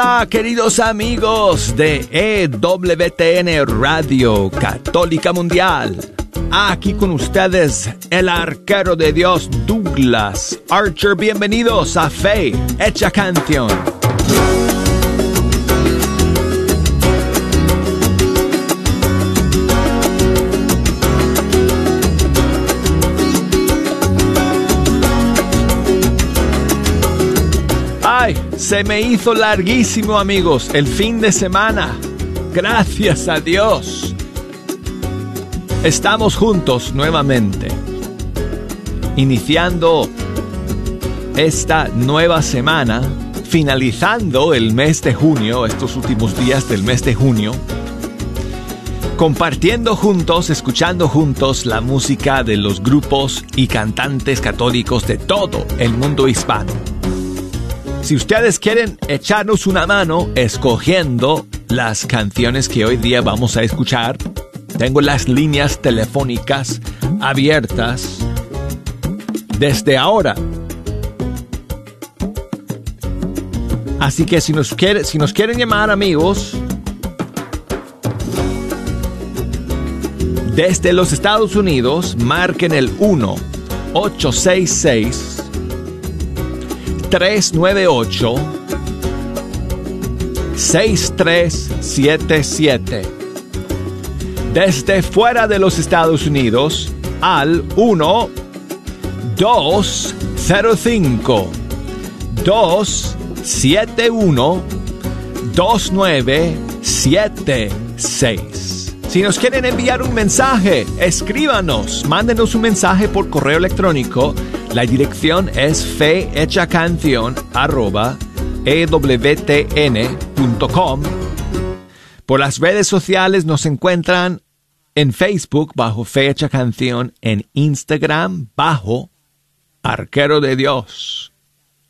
Hola queridos amigos de EWTN Radio Católica Mundial. Aquí con ustedes el arquero de Dios Douglas Archer. Bienvenidos a Fe Hecha Canción. Se me hizo larguísimo amigos el fin de semana. Gracias a Dios. Estamos juntos nuevamente, iniciando esta nueva semana, finalizando el mes de junio, estos últimos días del mes de junio, compartiendo juntos, escuchando juntos la música de los grupos y cantantes católicos de todo el mundo hispano. Si ustedes quieren echarnos una mano escogiendo las canciones que hoy día vamos a escuchar, tengo las líneas telefónicas abiertas desde ahora. Así que si nos, si nos quieren llamar amigos, desde los Estados Unidos, marquen el 1 866 398 6377. Desde fuera de los Estados Unidos al 1 205 271 2976. Si nos quieren enviar un mensaje, escríbanos, mándenos un mensaje por correo electrónico la dirección es fehechacanción.ewtn.com. Por las redes sociales nos encuentran en Facebook bajo Fecha Canción, en Instagram bajo Arquero de Dios.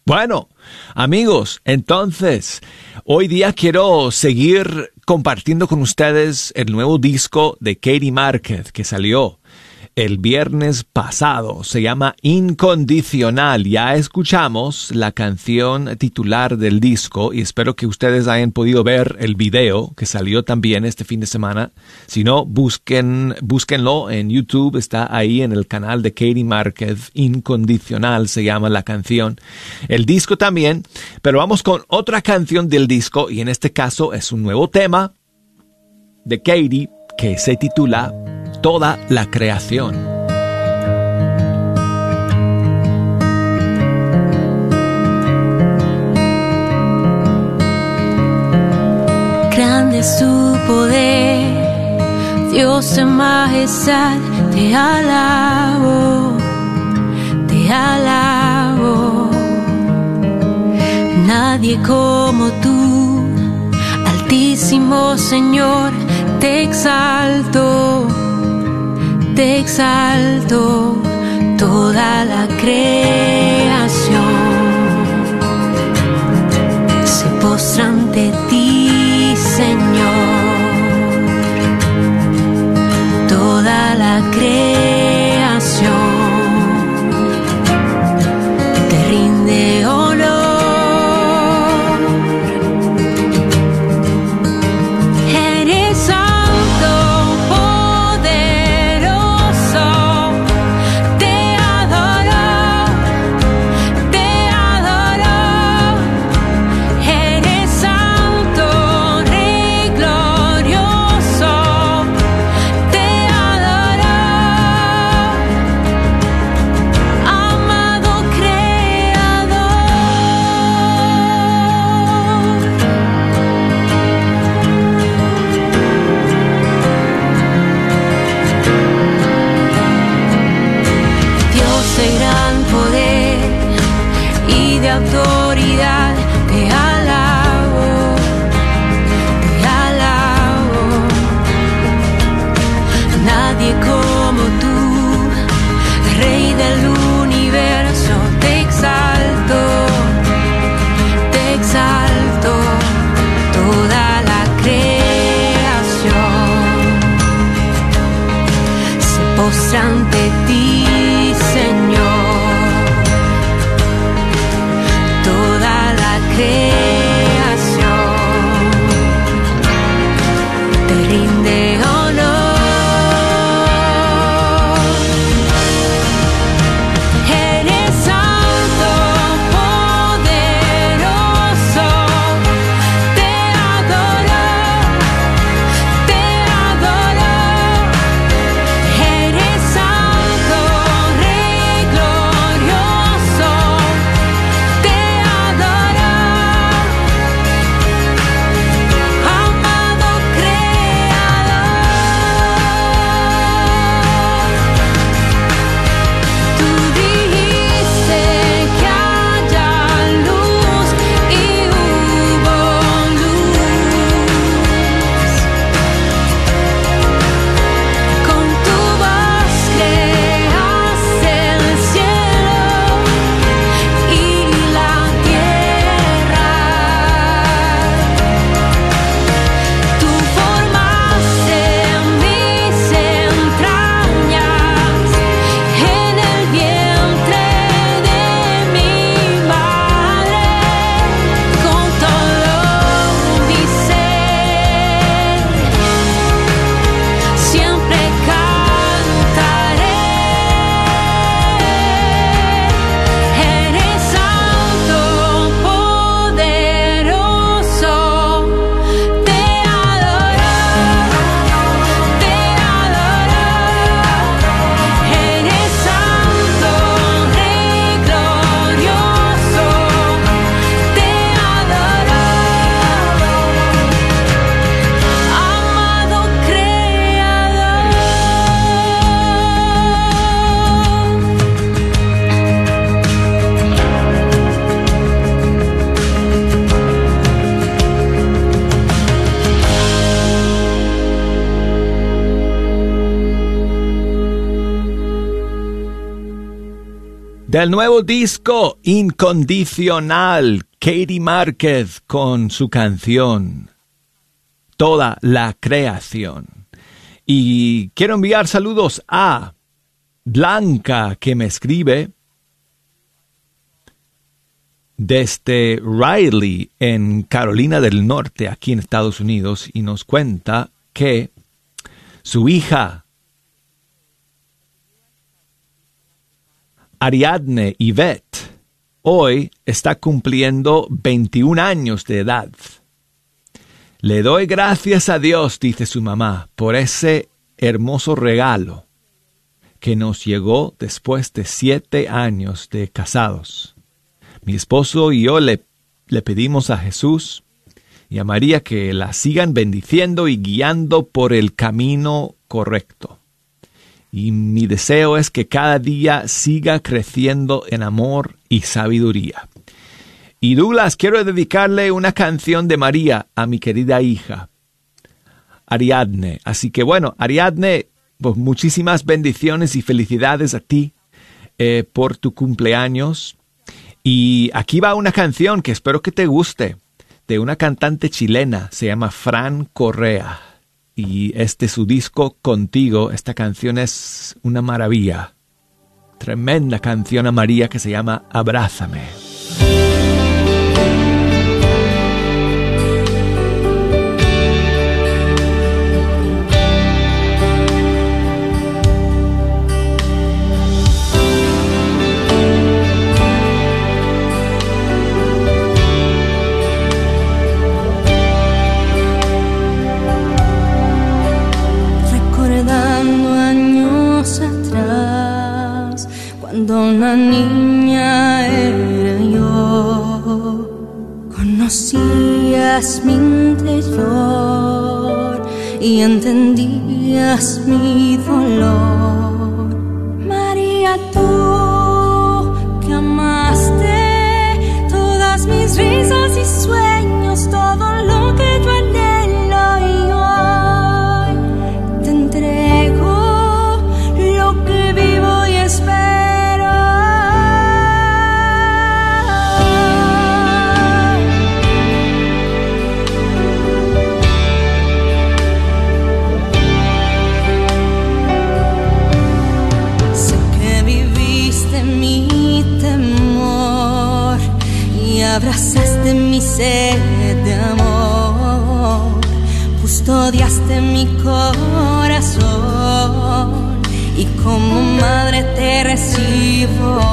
Bueno, amigos, entonces, hoy día quiero seguir compartiendo con ustedes el nuevo disco de Katie Márquez que salió el viernes pasado. Se llama Incondicional. Ya escuchamos la canción titular del disco y espero que ustedes hayan podido ver el video que salió también este fin de semana. Si no, busquen, búsquenlo en YouTube. Está ahí en el canal de Katie Márquez. Incondicional se llama la canción. El disco también. Pero vamos con otra canción del disco y en este caso es un nuevo tema de Katie que se titula toda la creación. Grande es tu poder, Dios en majestad, te alabo, te alabo. Nadie como tú, altísimo Señor, te exalto te exalto toda la creación. Se postra ante ti, Señor. Toda la creación Del nuevo disco Incondicional, Katie Márquez con su canción Toda la creación. Y quiero enviar saludos a Blanca que me escribe desde Riley en Carolina del Norte, aquí en Estados Unidos, y nos cuenta que su hija Ariadne Yvette hoy está cumpliendo 21 años de edad. Le doy gracias a Dios, dice su mamá, por ese hermoso regalo que nos llegó después de siete años de casados. Mi esposo y yo le, le pedimos a Jesús y a María que la sigan bendiciendo y guiando por el camino correcto. Y mi deseo es que cada día siga creciendo en amor y sabiduría. Y Douglas, quiero dedicarle una canción de María a mi querida hija, Ariadne. Así que bueno, Ariadne, pues muchísimas bendiciones y felicidades a ti eh, por tu cumpleaños. Y aquí va una canción que espero que te guste, de una cantante chilena, se llama Fran Correa y este su disco Contigo. Esta canción es una maravilla. Tremenda canción a María que se llama Abrázame. Una niña era yo, conocías mi interior y entendías mi dolor. María, tú que amaste todas mis risas y sueños, todo lo que yo de amor, custodiaste mi corazón y como madre te recibo.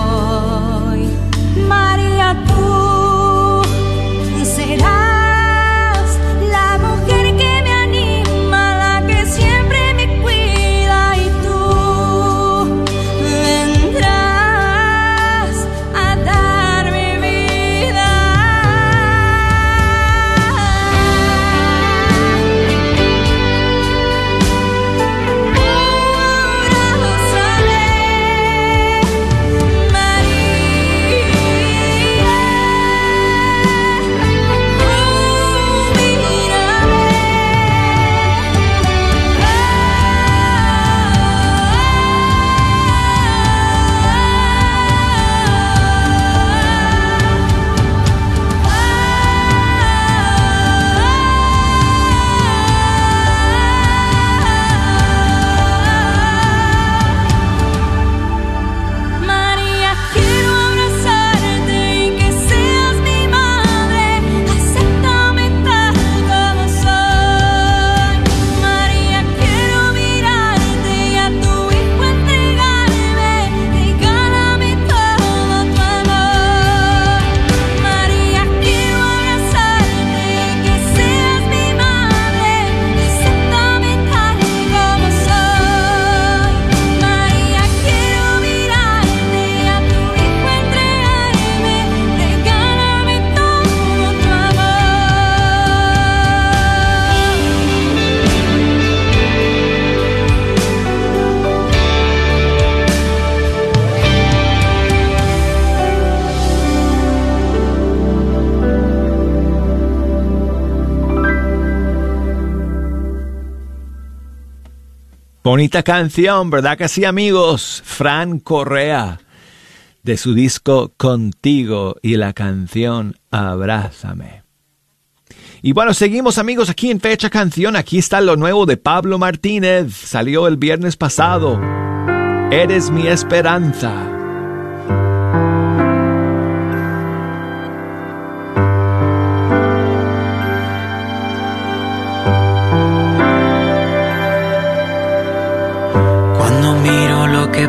Bonita canción, ¿verdad que sí, amigos? Fran Correa, de su disco Contigo y la canción Abrázame. Y bueno, seguimos amigos aquí en Fecha Canción. Aquí está lo nuevo de Pablo Martínez. Salió el viernes pasado. Eres mi esperanza.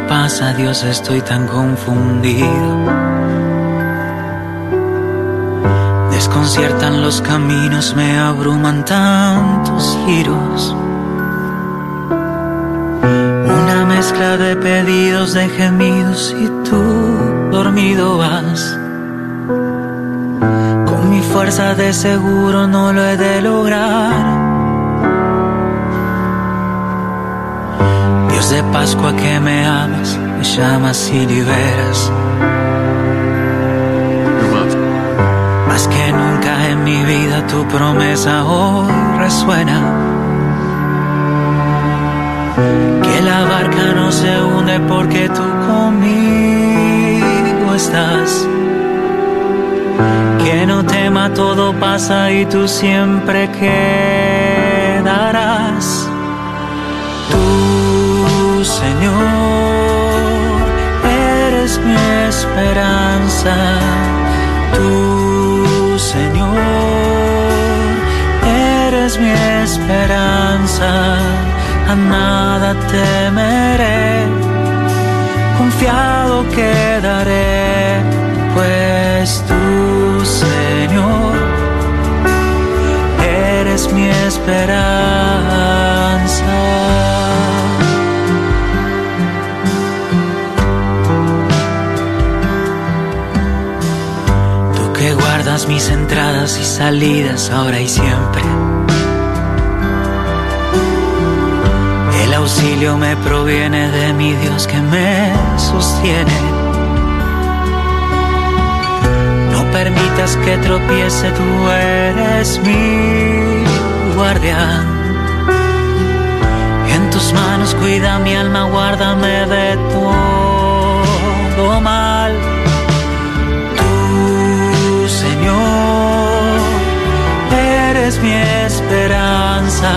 Pasa, Dios, estoy tan confundido. Desconciertan los caminos, me abruman tantos giros. Una mezcla de pedidos, de gemidos y tú dormido vas. Con mi fuerza de seguro no lo he de de Pascua que me amas, me llamas y liberas. Más que nunca en mi vida tu promesa hoy resuena. Que la barca no se hunde porque tú conmigo estás. Que no tema, todo pasa y tú siempre quedarás. Esperanza. Tú, Señor, eres mi esperanza. A nada temeré, confiado quedaré, pues tú, Señor, eres mi esperanza. Mis entradas y salidas ahora y siempre. El auxilio me proviene de mi Dios que me sostiene. No permitas que tropiece, tú eres mi guardián. En tus manos cuida mi alma, guárdame de todo mi esperanza,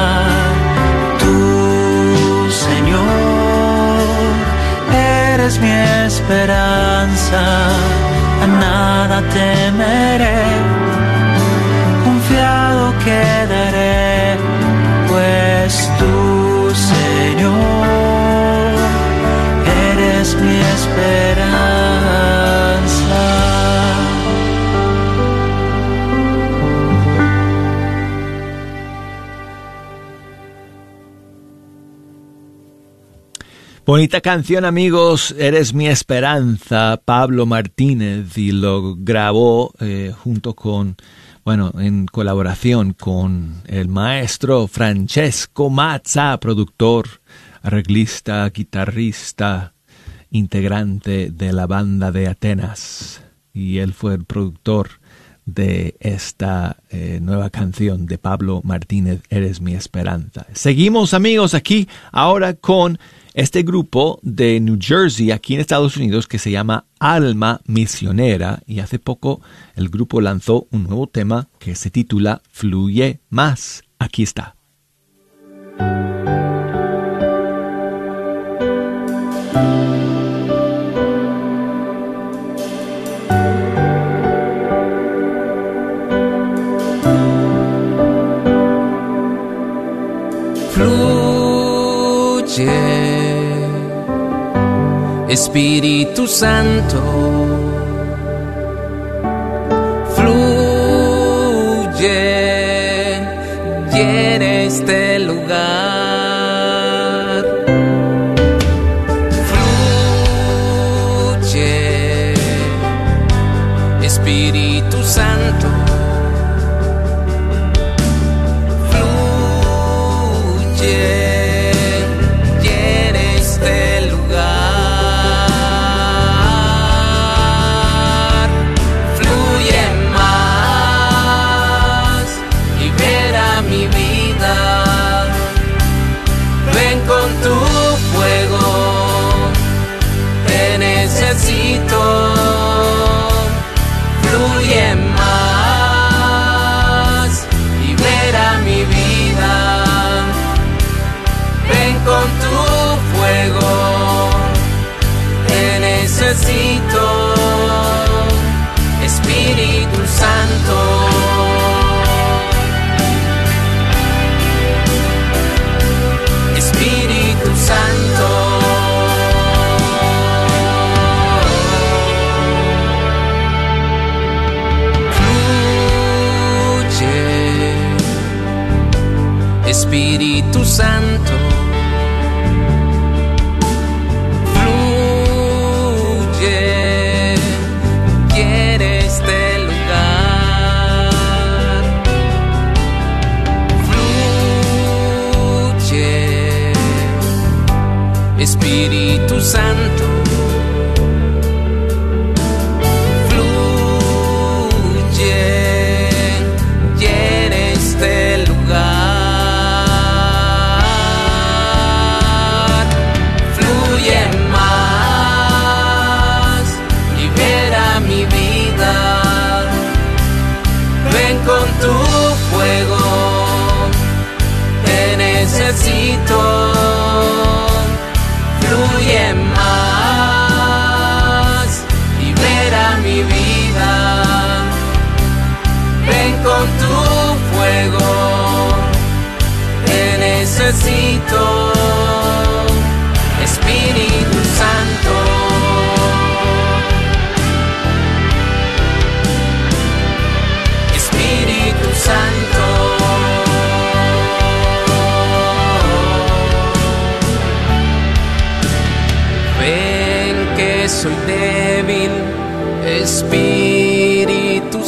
tú Señor, eres mi esperanza, a nada temeré, confiado quedaré, pues tú Señor, eres mi esperanza. Bonita canción amigos, Eres mi esperanza, Pablo Martínez, y lo grabó eh, junto con, bueno, en colaboración con el maestro Francesco Mazza, productor, arreglista, guitarrista, integrante de la banda de Atenas. Y él fue el productor de esta eh, nueva canción de Pablo Martínez, Eres mi esperanza. Seguimos amigos aquí ahora con este grupo de New Jersey, aquí en Estados Unidos, que se llama Alma Misionera, y hace poco el grupo lanzó un nuevo tema que se titula Fluye Más. Aquí está. Espíritu Santo, fluye, llena este lugar.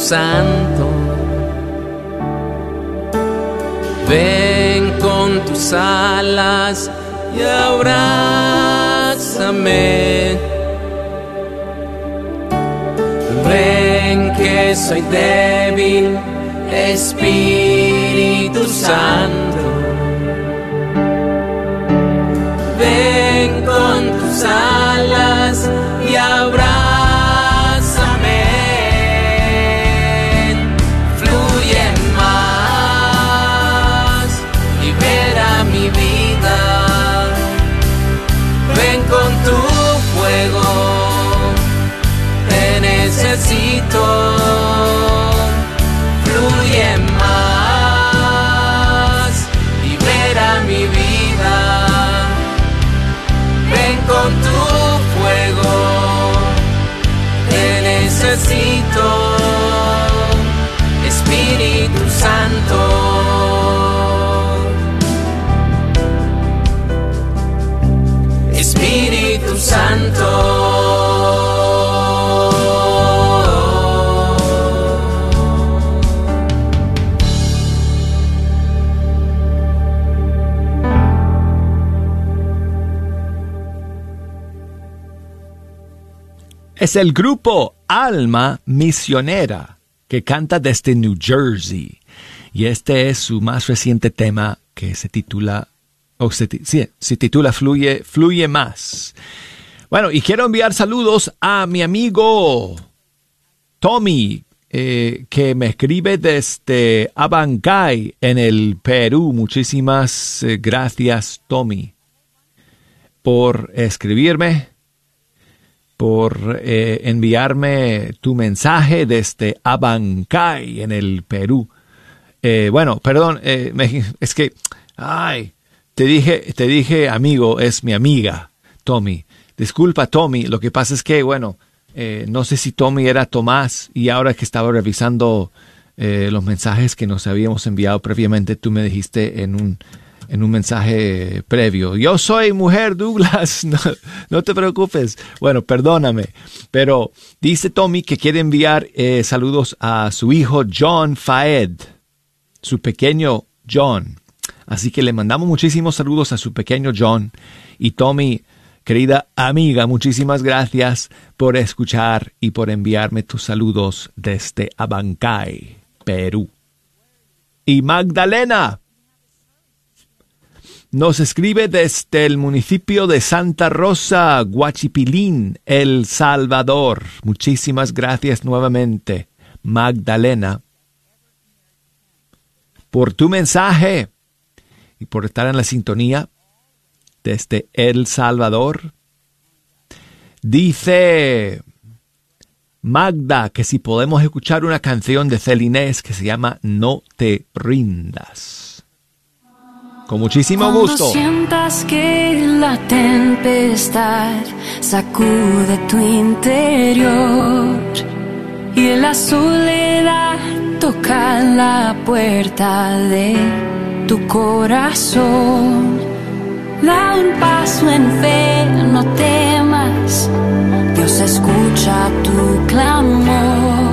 Santo. Ven con tus alas y abrázame. Ven que soy débil, Espíritu Santo. Es el grupo Alma Misionera que canta desde New Jersey. Y este es su más reciente tema que se titula, o se, se titula Fluye, Fluye Más. Bueno, y quiero enviar saludos a mi amigo Tommy, eh, que me escribe desde Abancay, en el Perú. Muchísimas eh, gracias, Tommy, por escribirme por eh, enviarme tu mensaje desde Abancay, en el Perú. Eh, bueno, perdón, eh, es que, ay, te dije, te dije amigo, es mi amiga, Tommy. Disculpa, Tommy, lo que pasa es que, bueno, eh, no sé si Tommy era Tomás y ahora que estaba revisando eh, los mensajes que nos habíamos enviado previamente, tú me dijiste en un, en un mensaje previo. Yo soy mujer, Douglas. No, te preocupes. Bueno, perdóname. Pero dice Tommy que quiere enviar eh, saludos a su hijo John Faed, su pequeño John. Así que le mandamos muchísimos saludos a su pequeño John. Y Tommy, querida amiga, muchísimas gracias por escuchar y por enviarme tus saludos desde Abancay, Perú. Y Magdalena, nos escribe desde el municipio de Santa Rosa, Guachipilín, El Salvador. Muchísimas gracias nuevamente, Magdalena, por tu mensaje y por estar en la sintonía desde El Salvador. Dice Magda que si podemos escuchar una canción de Celinés que se llama No te rindas. Con muchísimo Cuando gusto. sientas que la tempestad sacude tu interior y la soledad toca la puerta de tu corazón. Da un paso en fe, no temas. Dios escucha tu clamor,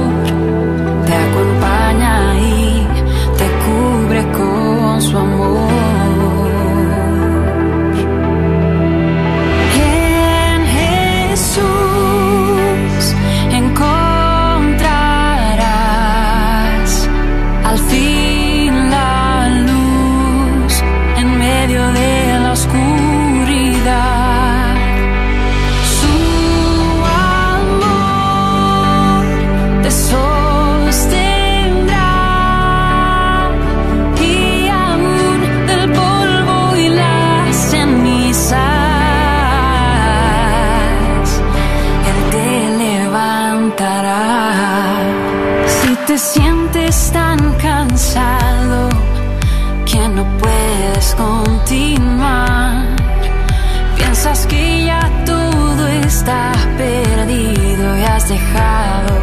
Piensas que ya todo está perdido y has dejado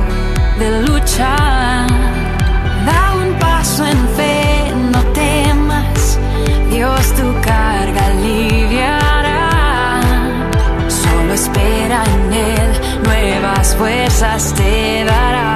de luchar. Da un paso en fe, no temas. Dios tu carga aliviará. Solo espera en Él, nuevas fuerzas te dará.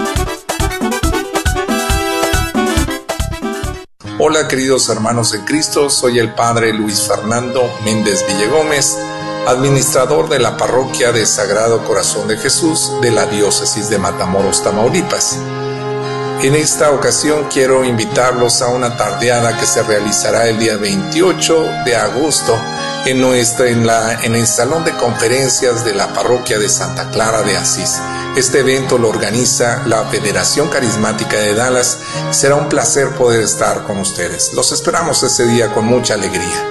Hola queridos hermanos en Cristo, soy el Padre Luis Fernando Méndez Villegómez, administrador de la parroquia de Sagrado Corazón de Jesús de la diócesis de Matamoros, Tamaulipas. En esta ocasión quiero invitarlos a una tardeada que se realizará el día 28 de agosto en, nuestra, en, la, en el Salón de Conferencias de la Parroquia de Santa Clara de Asís. Este evento lo organiza la Federación Carismática de Dallas. Será un placer poder estar con ustedes. Los esperamos ese día con mucha alegría.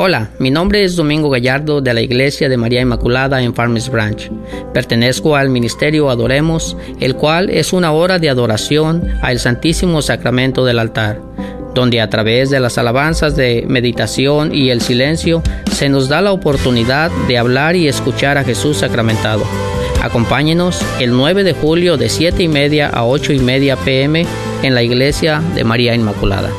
Hola, mi nombre es Domingo Gallardo de la Iglesia de María Inmaculada en Farmers Branch. Pertenezco al Ministerio Adoremos, el cual es una hora de adoración al Santísimo Sacramento del altar, donde a través de las alabanzas de meditación y el silencio se nos da la oportunidad de hablar y escuchar a Jesús sacramentado. Acompáñenos el 9 de julio de 7 y media a 8 y media pm en la Iglesia de María Inmaculada.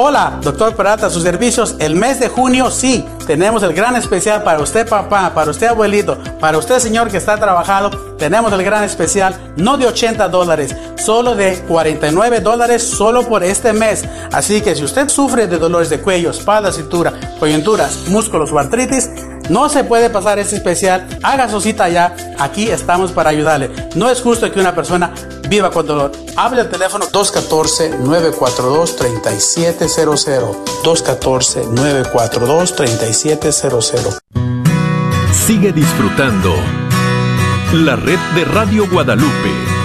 Hola, doctor Peralta, sus servicios. El mes de junio, sí, tenemos el gran especial para usted, papá, para usted, abuelito, para usted, señor que está trabajando. Tenemos el gran especial, no de 80 dólares, solo de 49 dólares, solo por este mes. Así que si usted sufre de dolores de cuello, espalda, cintura, coyunturas, músculos o artritis, no se puede pasar este especial. Haga su cita ya. Aquí estamos para ayudarle. No es justo que una persona viva con dolor. Hable al teléfono 214-942-3700. 214-942-3700. Sigue disfrutando la red de Radio Guadalupe.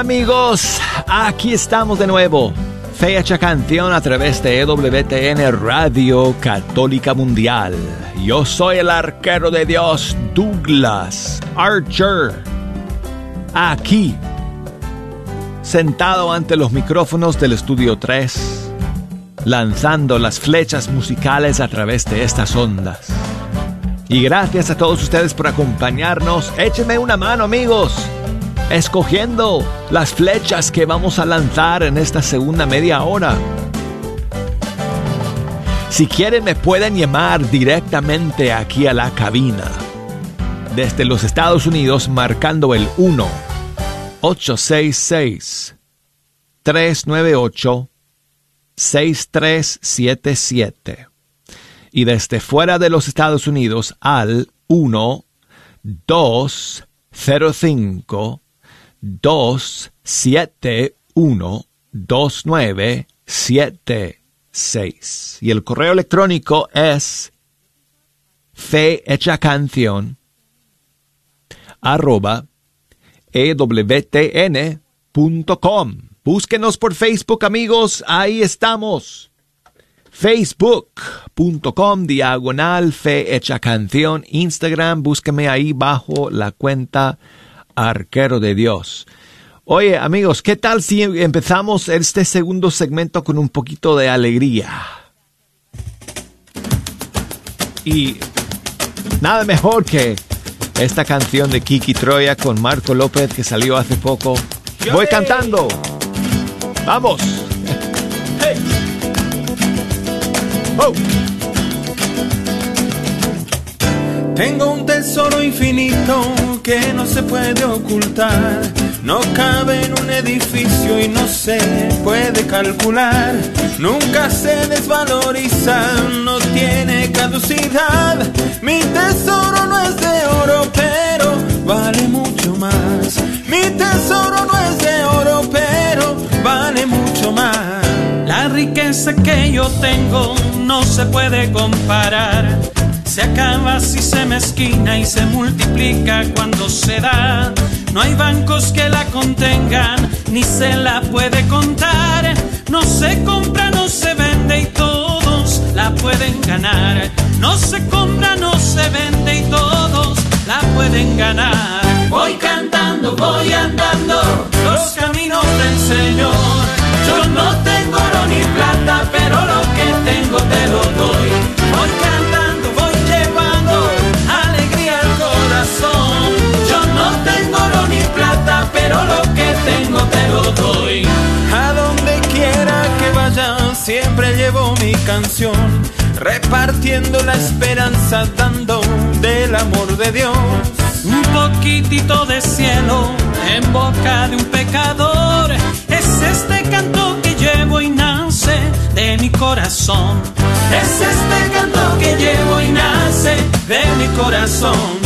Amigos, aquí estamos de nuevo. Fecha canción a través de EWTN Radio Católica Mundial. Yo soy el arquero de Dios, Douglas Archer. Aquí, sentado ante los micrófonos del Estudio 3, lanzando las flechas musicales a través de estas ondas. Y gracias a todos ustedes por acompañarnos. Échenme una mano amigos escogiendo las flechas que vamos a lanzar en esta segunda media hora. Si quieren me pueden llamar directamente aquí a la cabina desde los Estados Unidos marcando el 1 866 398 6377 y desde fuera de los Estados Unidos al 1 205 271 2976 y el correo electrónico es fe hecha canción arroba ewtn.com. Búsquenos por Facebook, amigos, ahí estamos. Facebook.com diagonal fe canción. Instagram, búsqueme ahí bajo la cuenta arquero de Dios. Oye amigos, ¿qué tal si empezamos este segundo segmento con un poquito de alegría? Y nada mejor que esta canción de Kiki Troya con Marco López que salió hace poco. Voy cantando. Vamos. Hey. Oh. Tengo un tesoro infinito que no se puede ocultar. No cabe en un edificio y no se puede calcular. Nunca se desvaloriza, no tiene caducidad. Mi tesoro no es de oro, pero vale mucho más. Mi tesoro no es de oro, pero vale mucho más. La riqueza que yo tengo no se puede comparar. Se acaba si se mezquina y se multiplica cuando se da. No hay bancos que la contengan, ni se la puede contar. No se compra, no se vende y todos la pueden ganar. No se compra, no se vende y todos la pueden ganar. Voy cantando, voy andando los caminos del Señor. Yo no tengo oro ni plata, pero lo que tengo te lo doy. Voy pero lo que tengo te lo doy. A donde quiera que vaya, siempre llevo mi canción. Repartiendo la esperanza, dando del amor de Dios. Un poquitito de cielo en boca de un pecador. Es este canto que llevo y nace de mi corazón. Es este canto que llevo y nace de mi corazón.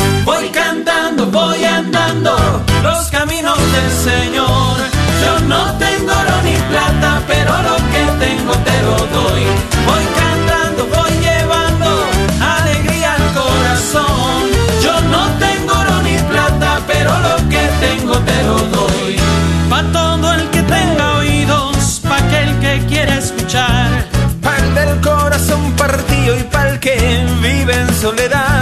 Voy andando los caminos del Señor. Yo no tengo oro ni plata, pero lo que tengo te lo doy. Voy cantando, voy llevando alegría al corazón. Yo no tengo oro ni plata, pero lo que tengo te lo doy. Pa' todo el que tenga oídos, pa' aquel que quiera escuchar. Pa'l del corazón partido y pa'l que vive en soledad.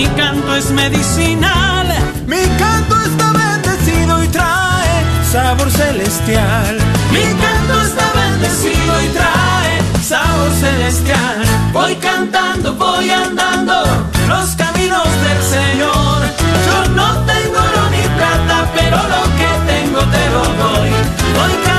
Mi canto es medicinal. Mi canto está bendecido y trae sabor celestial. Mi canto está bendecido y trae sabor celestial. Voy cantando, voy andando los caminos del Señor. Yo no tengo oro ni plata, pero lo que tengo te lo doy. Voy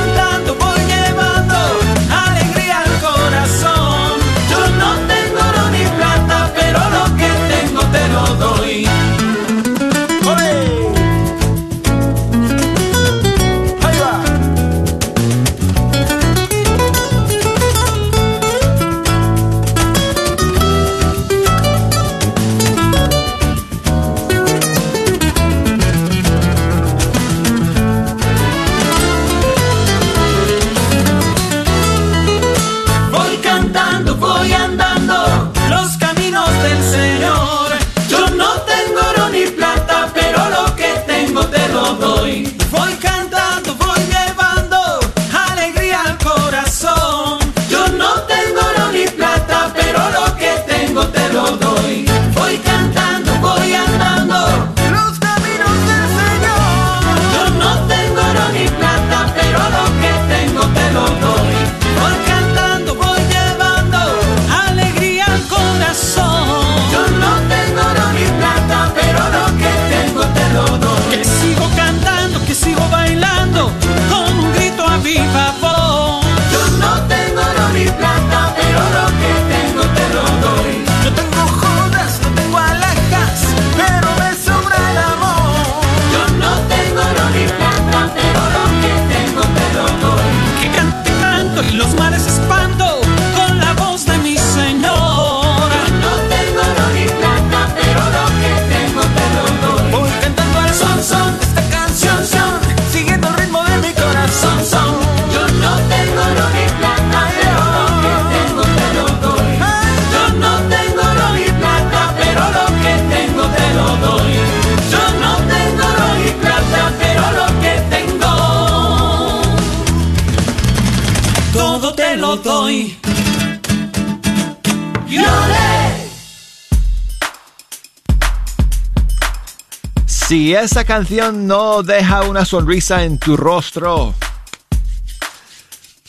Si esa canción no deja una sonrisa en tu rostro,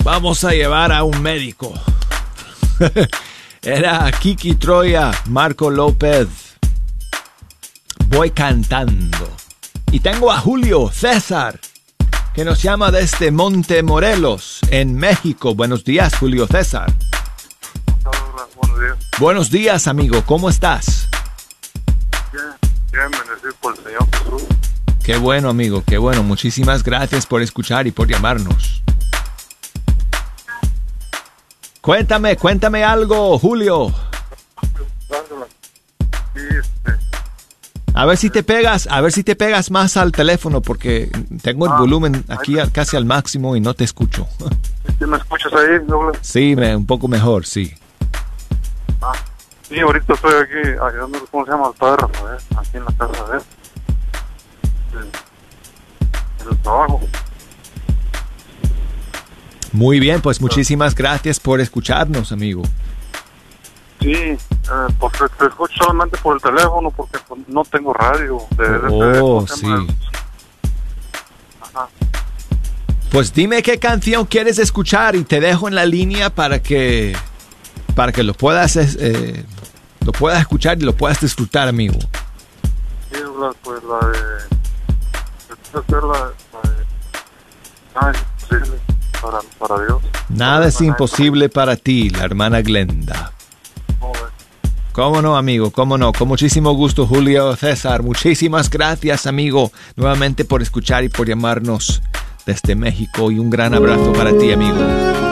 vamos a llevar a un médico. Era Kiki Troya, Marco López. Voy cantando. Y tengo a Julio César, que nos llama desde Monte Morelos, en México. Buenos días, Julio César. Buenos días. Buenos días, amigo. ¿Cómo estás? Bien, bien, bendecido por el Señor Jesús. Qué bueno, amigo. Qué bueno. Muchísimas gracias por escuchar y por llamarnos. Cuéntame, cuéntame algo, Julio. A ver si te pegas, a ver si te pegas más al teléfono porque tengo el Ah, volumen aquí al- casi al máximo y no te escucho. ¿Sí me escuchas ahí, doble? Sí, me- un poco mejor, sí. Ah, sí, ahorita estoy aquí ayudando, ¿cómo se llama? Al padre Rafael, aquí en la casa de él. En el trabajo. Muy bien, pues muchísimas gracias por escucharnos, amigo. Sí, eh, porque te escucho solamente por el teléfono porque pues, no tengo radio. De, de- de- Oh, ¿cómo se llama? sí. Ajá. Pues dime qué canción quieres escuchar y te dejo en la línea para que para que lo puedas eh, lo puedas escuchar y lo puedas disfrutar, amigo. Sí, pues la de... Nada es imposible para ti, la hermana Glenda. ¿Cómo no, amigo? ¿Cómo no? Con muchísimo gusto, Julio César. Muchísimas gracias, amigo, nuevamente por escuchar y por llamarnos desde México. Y un gran abrazo para ti, amigo.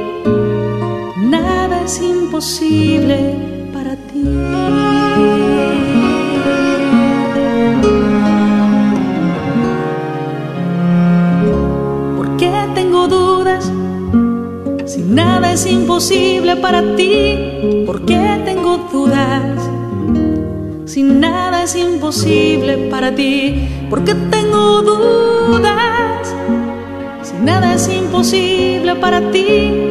Es imposible para ti. ¿Por qué tengo dudas? Si nada es imposible para ti, ¿por qué tengo dudas? Si nada es imposible para ti, ¿por qué tengo dudas? Si nada es imposible para ti,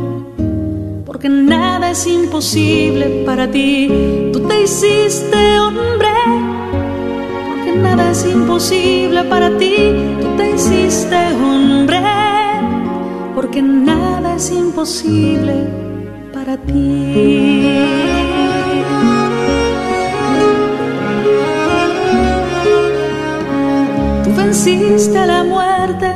porque nada es imposible para ti. Tú te hiciste hombre, porque nada es imposible para ti. Tú te hiciste hombre, porque nada es imposible para ti. Tú venciste a la muerte,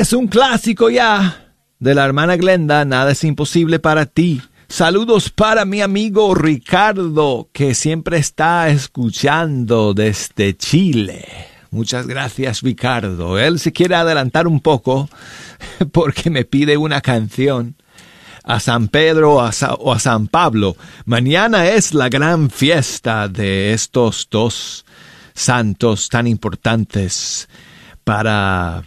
Es un clásico ya de la hermana Glenda, nada es imposible para ti. Saludos para mi amigo Ricardo, que siempre está escuchando desde Chile. Muchas gracias, Ricardo. Él se quiere adelantar un poco porque me pide una canción a San Pedro o a San Pablo. Mañana es la gran fiesta de estos dos santos tan importantes para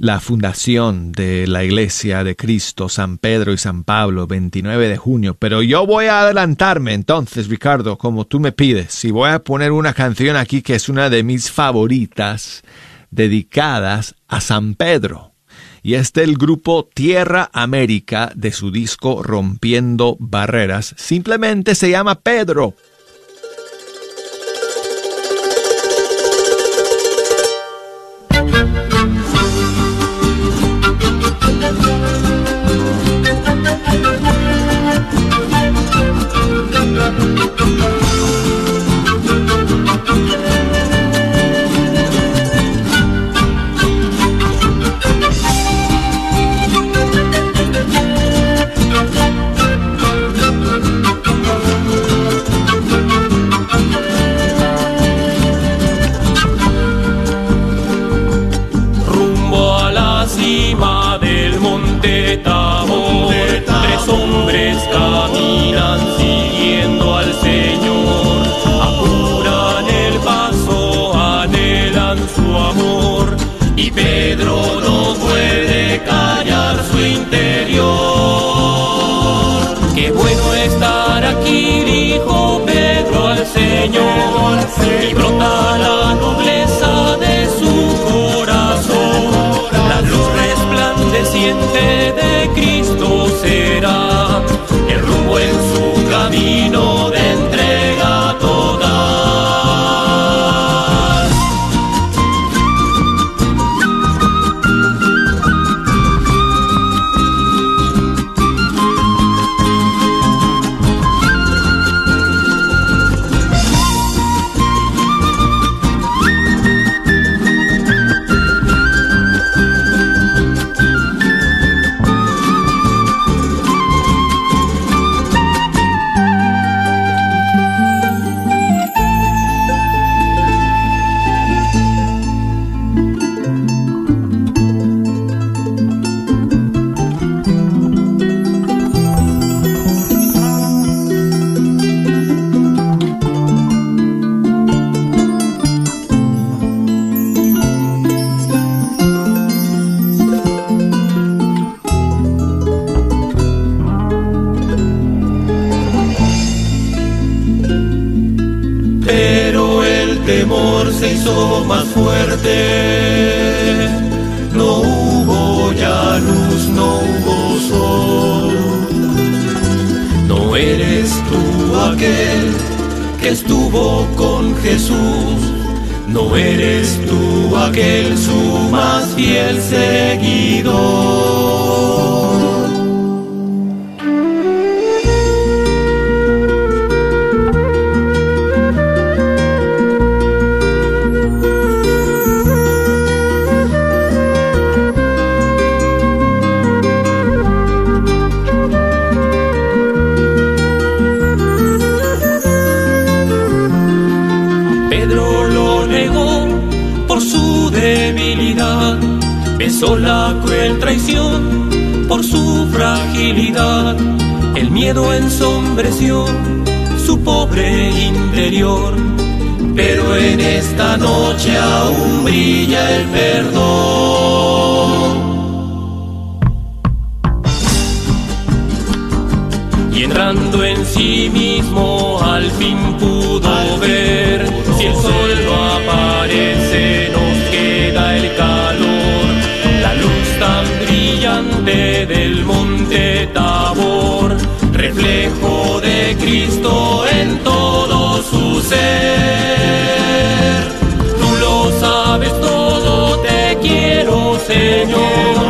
la fundación de la Iglesia de Cristo, San Pedro y San Pablo, 29 de junio. Pero yo voy a adelantarme entonces, Ricardo, como tú me pides, y voy a poner una canción aquí que es una de mis favoritas, dedicadas a San Pedro. Y es del grupo Tierra América de su disco Rompiendo Barreras. Simplemente se llama Pedro. cima del monte Tabor, tres hombres caminan siguiendo al Señor, apuran el paso, anhelan su amor, y Pedro no puede callar su interior. Qué bueno estar aquí, dijo Pedro al Señor, y brota la nobleza Great que estuvo con Jesús. No eres tú aquel su más fiel seguidor. Besó la cruel traición por su fragilidad. El miedo ensombreció su pobre interior, pero en esta noche aún brilla el perdón. Y entrando en sí mismo al fin pudo ver si el sol no aparece tan brillante del monte Tabor reflejo de Cristo en todo su ser. Tú lo sabes todo te quiero Señor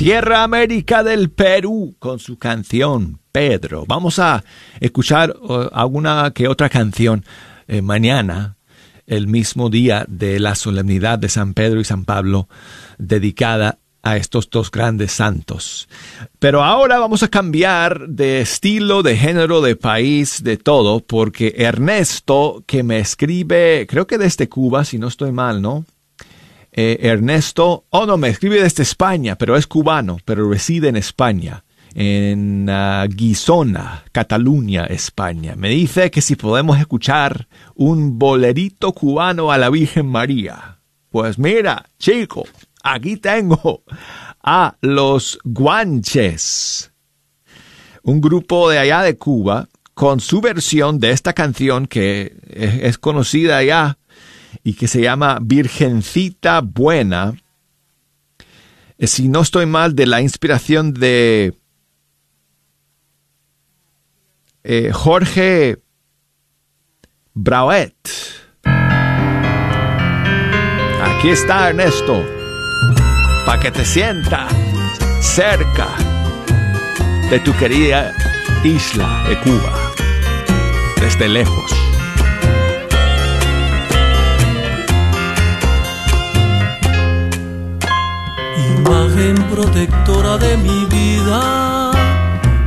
Tierra América del Perú con su canción Pedro. Vamos a escuchar alguna que otra canción eh, mañana, el mismo día de la solemnidad de San Pedro y San Pablo, dedicada a estos dos grandes santos. Pero ahora vamos a cambiar de estilo, de género, de país, de todo, porque Ernesto, que me escribe, creo que desde Cuba, si no estoy mal, ¿no? Eh, Ernesto, oh no, me escribe desde España, pero es cubano, pero reside en España, en uh, Guisona, Cataluña, España. Me dice que si podemos escuchar un bolerito cubano a la Virgen María. Pues mira, chico, aquí tengo a los guanches, un grupo de allá de Cuba, con su versión de esta canción que es, conocida allá y que se llama Virgencita Buena. Eh, Si no estoy mal, de la inspiración de eh, Jorge Brauet. Aquí está Ernesto, para que te sienta cerca de tu querida isla de Cuba, desde lejos. Imagen protectora de mi vida,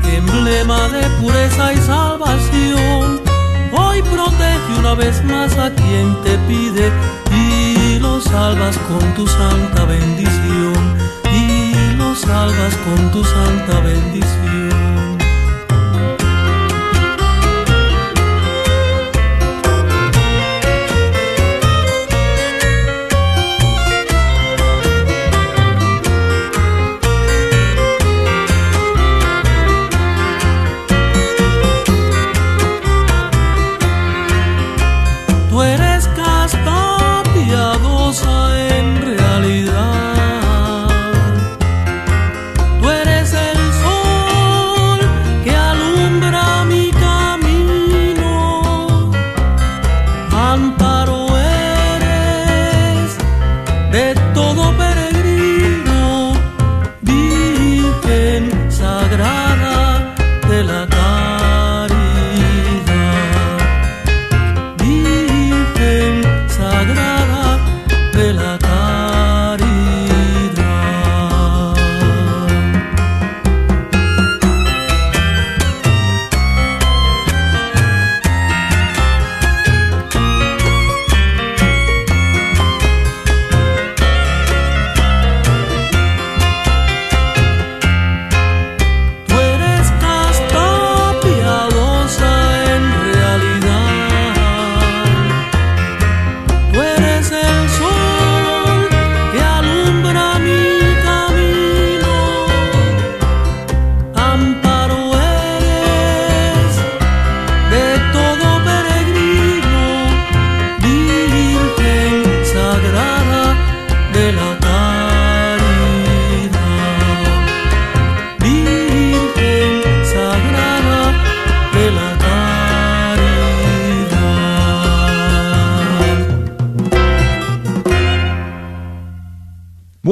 emblema de pureza y salvación. Hoy protege una vez más a quien te pide y lo salvas con tu santa bendición. Y lo salvas con tu santa bendición.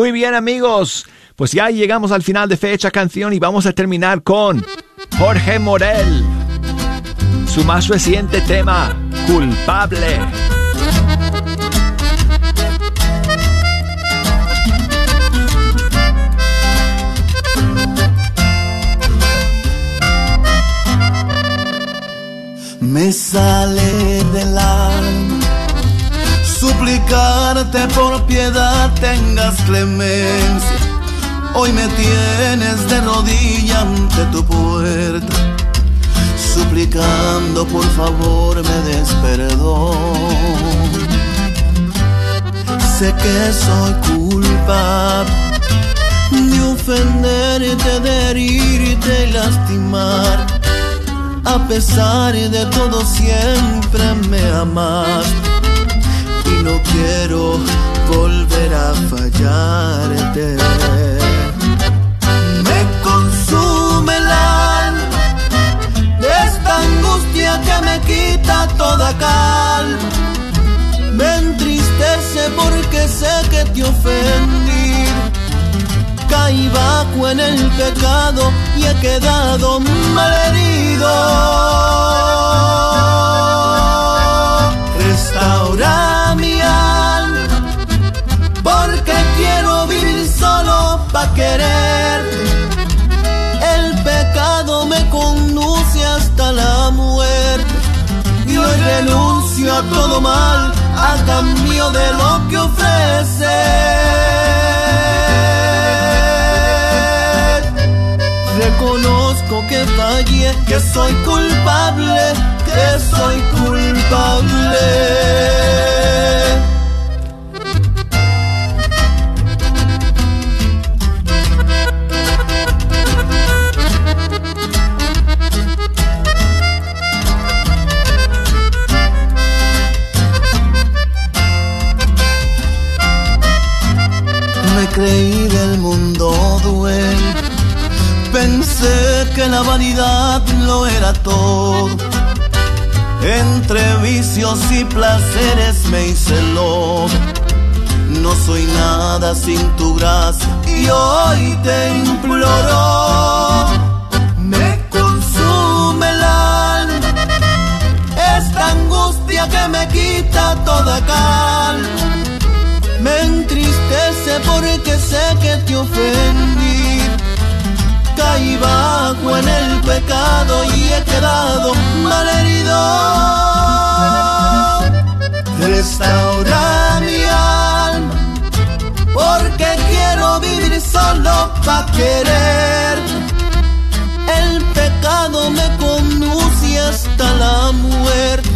Muy bien amigos, pues ya llegamos al final de fecha canción y vamos a terminar con Jorge Morel, su más reciente tema, Culpable. Me sale del alma suplicarte por piedad tengas clemencia. Hoy me tienes de rodilla ante tu puerta, suplicando por favor me des perdón. Sé que soy culpable de ofenderte, de herirte y lastimar. A pesar de todo siempre me amaste no quiero volver a fallarte. Me consume el alma esta angustia que me quita toda calma. Me entristece porque sé que te ofendí. Caí bajo en el pecado y he quedado malherido. Renuncio a todo mal a cambio de lo que ofrece. Reconozco que fallé, que soy culpable, que soy culpable. Lo era todo. Entre vicios y placeres me hice loco. No soy nada sin tu gracia y hoy te imploro. Me consume el alma esta angustia que me quita toda calma. Me entristece porque sé que te ofendí. Caí bajo en el pecado y he quedado malherido. Restaura mi alma, porque quiero vivir solo para querer. El pecado me conduce hasta la muerte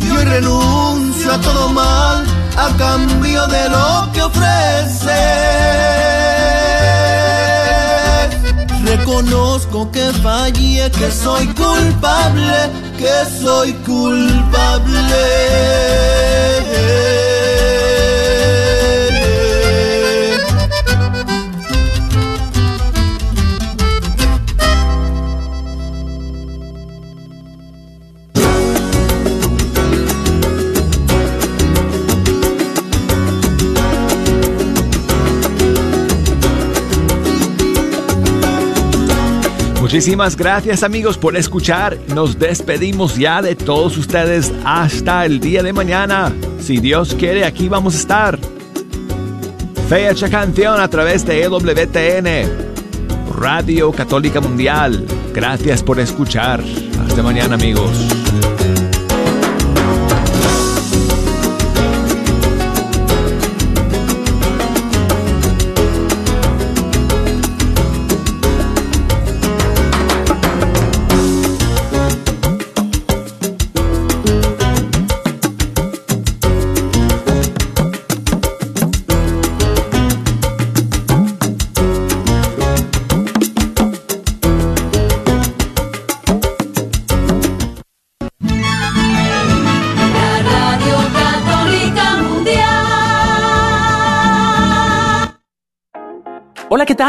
y hoy renuncio a todo mal a cambio de lo que ofrece. Reconozco que fallé, que soy culpable, que soy culpable. Muchísimas gracias amigos por escuchar. Nos despedimos ya de todos ustedes hasta el día de mañana. Si Dios quiere, aquí vamos a estar. Fecha canción a través de EWTN, Radio Católica Mundial. Gracias por escuchar. Hasta mañana amigos.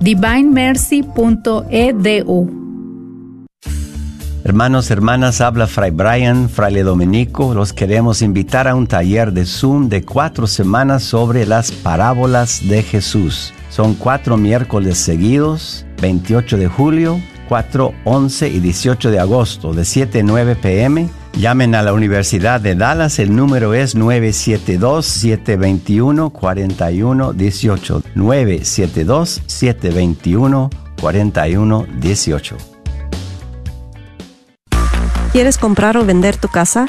divinemercy.edu. Hermanos, hermanas, habla Fray Brian, Fraile Domenico. Los queremos invitar a un taller de Zoom de cuatro semanas sobre las parábolas de Jesús. Son cuatro miércoles seguidos, 28 de julio, 4, 11 y 18 de agosto, de 7 a 9 pm Llamen a la Universidad de Dallas, el número es 972-721-4118. 972-721-4118. ¿Quieres comprar o vender tu casa?